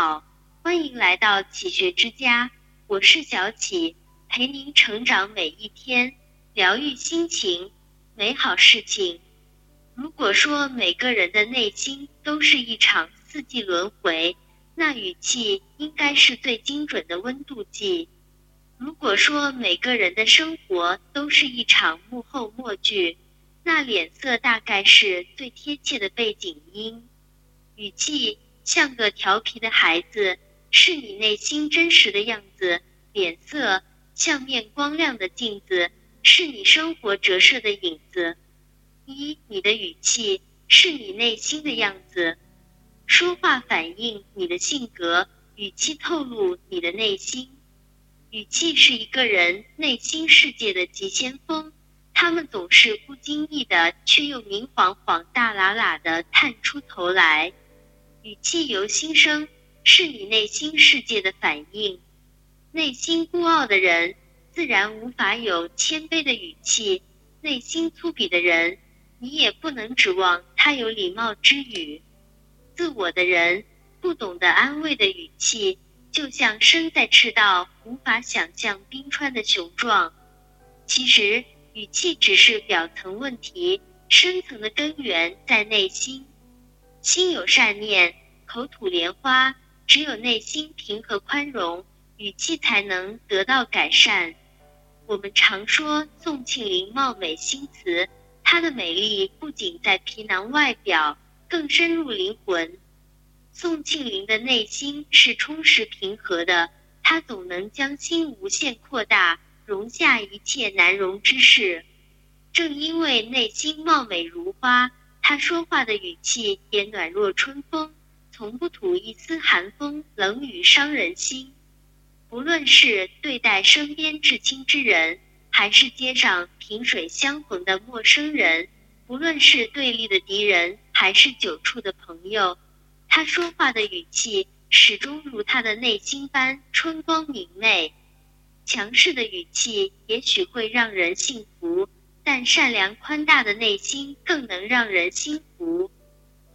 好，欢迎来到启学之家，我是小启，陪您成长每一天，疗愈心情，美好事情。如果说每个人的内心都是一场四季轮回，那语气应该是最精准的温度计。如果说每个人的生活都是一场幕后默剧，那脸色大概是最贴切的背景音。语气像个调皮的孩子，是你内心真实的样子；脸色像面光亮的镜子，是你生活折射的影子。一，你的语气是你内心的样子，说话反映你的性格，语气透露你的内心。语气是一个人内心世界的急先锋，他们总是不经意的，却又明晃晃、大喇喇的探出头来。语气由心生，是你内心世界的反应。内心孤傲的人，自然无法有谦卑的语气；内心粗鄙的人，你也不能指望他有礼貌之语。自我的人，不懂得安慰的语气。就像身在赤道无法想象冰川的雄壮，其实语气只是表层问题，深层的根源在内心。心有善念，口吐莲花。只有内心平和宽容，语气才能得到改善。我们常说宋庆龄貌美心慈，她的美丽不仅在皮囊外表，更深入灵魂。宋庆龄的内心是充实平和的，她总能将心无限扩大，容下一切难容之事。正因为内心貌美如花，他说话的语气也暖若春风，从不吐一丝寒风冷语伤人心。不论是对待身边至亲之人，还是街上萍水相逢的陌生人，不论是对立的敌人，还是久处的朋友。他说话的语气始终如他的内心般春光明媚。强势的语气也许会让人信服，但善良宽大的内心更能让人心服。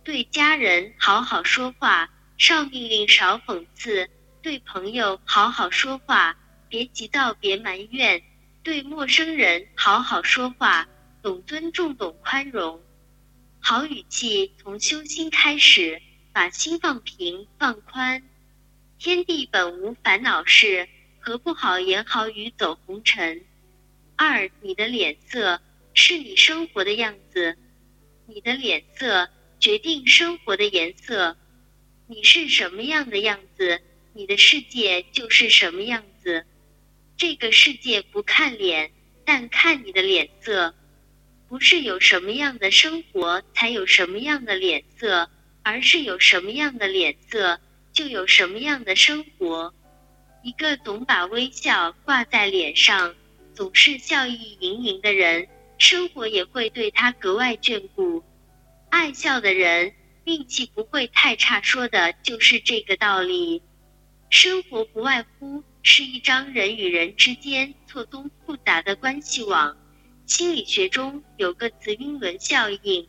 对家人好好说话，少命令少讽刺；对朋友好好说话，别急躁别埋怨；对陌生人好好说话，懂尊重懂宽容。好语气从修心开始。把心放平放宽，天地本无烦恼事，何不好言好语走红尘？二，你的脸色是你生活的样子，你的脸色决定生活的颜色。你是什么样的样子，你的世界就是什么样子。这个世界不看脸，但看你的脸色。不是有什么样的生活，才有什么样的脸色。而是有什么样的脸色，就有什么样的生活。一个总把微笑挂在脸上，总是笑意盈盈的人，生活也会对他格外眷顾。爱笑的人，运气不会太差，说的就是这个道理。生活不外乎是一张人与人之间错综复杂的关系网。心理学中有个词“晕轮效应”，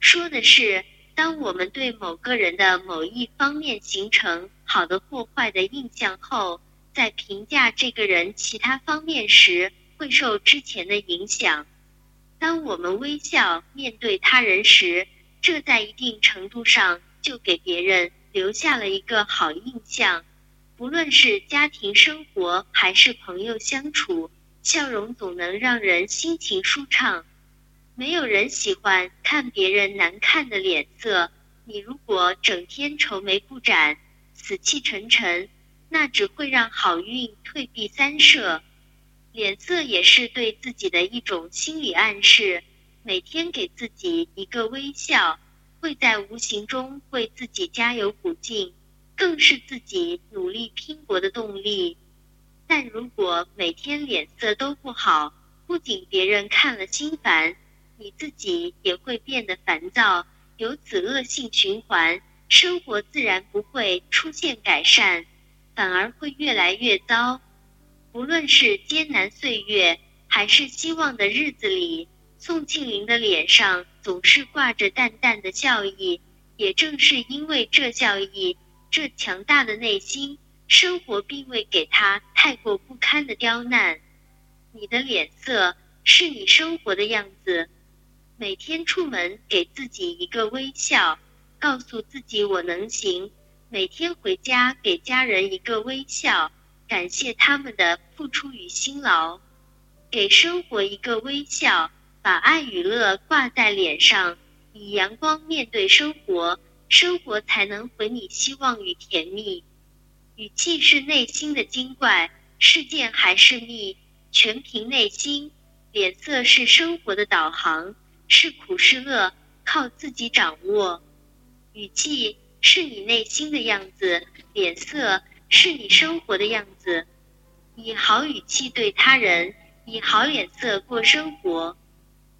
说的是。当我们对某个人的某一方面形成好的或坏的印象后，在评价这个人其他方面时，会受之前的影响。当我们微笑面对他人时，这在一定程度上就给别人留下了一个好印象。不论是家庭生活还是朋友相处，笑容总能让人心情舒畅。没有人喜欢看别人难看的脸色。你如果整天愁眉不展、死气沉沉，那只会让好运退避三舍。脸色也是对自己的一种心理暗示。每天给自己一个微笑，会在无形中为自己加油鼓劲，更是自己努力拼搏的动力。但如果每天脸色都不好，不仅别人看了心烦。你自己也会变得烦躁，由此恶性循环，生活自然不会出现改善，反而会越来越糟。不论是艰难岁月，还是希望的日子里，宋庆龄的脸上总是挂着淡淡的笑意。也正是因为这笑意，这强大的内心，生活并未给他太过不堪的刁难。你的脸色是你生活的样子。每天出门给自己一个微笑，告诉自己我能行。每天回家给家人一个微笑，感谢他们的付出与辛劳。给生活一个微笑，把爱与乐挂在脸上，以阳光面对生活。生活才能回你希望与甜蜜。语气是内心的精怪，事件还是蜜，全凭内心。脸色是生活的导航，是苦是乐靠自己掌握。语气是你内心的样子，脸色是你生活的样子。以好语气对他人，以好脸色过生活。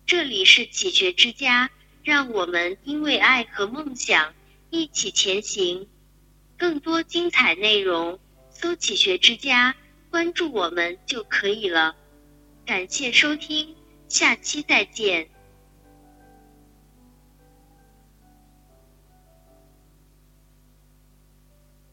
这里是启学之家，让我们因为爱和梦想。一起前行，更多精彩内容，搜“启学之家”，关注我们就可以了。感谢收听，下期再见。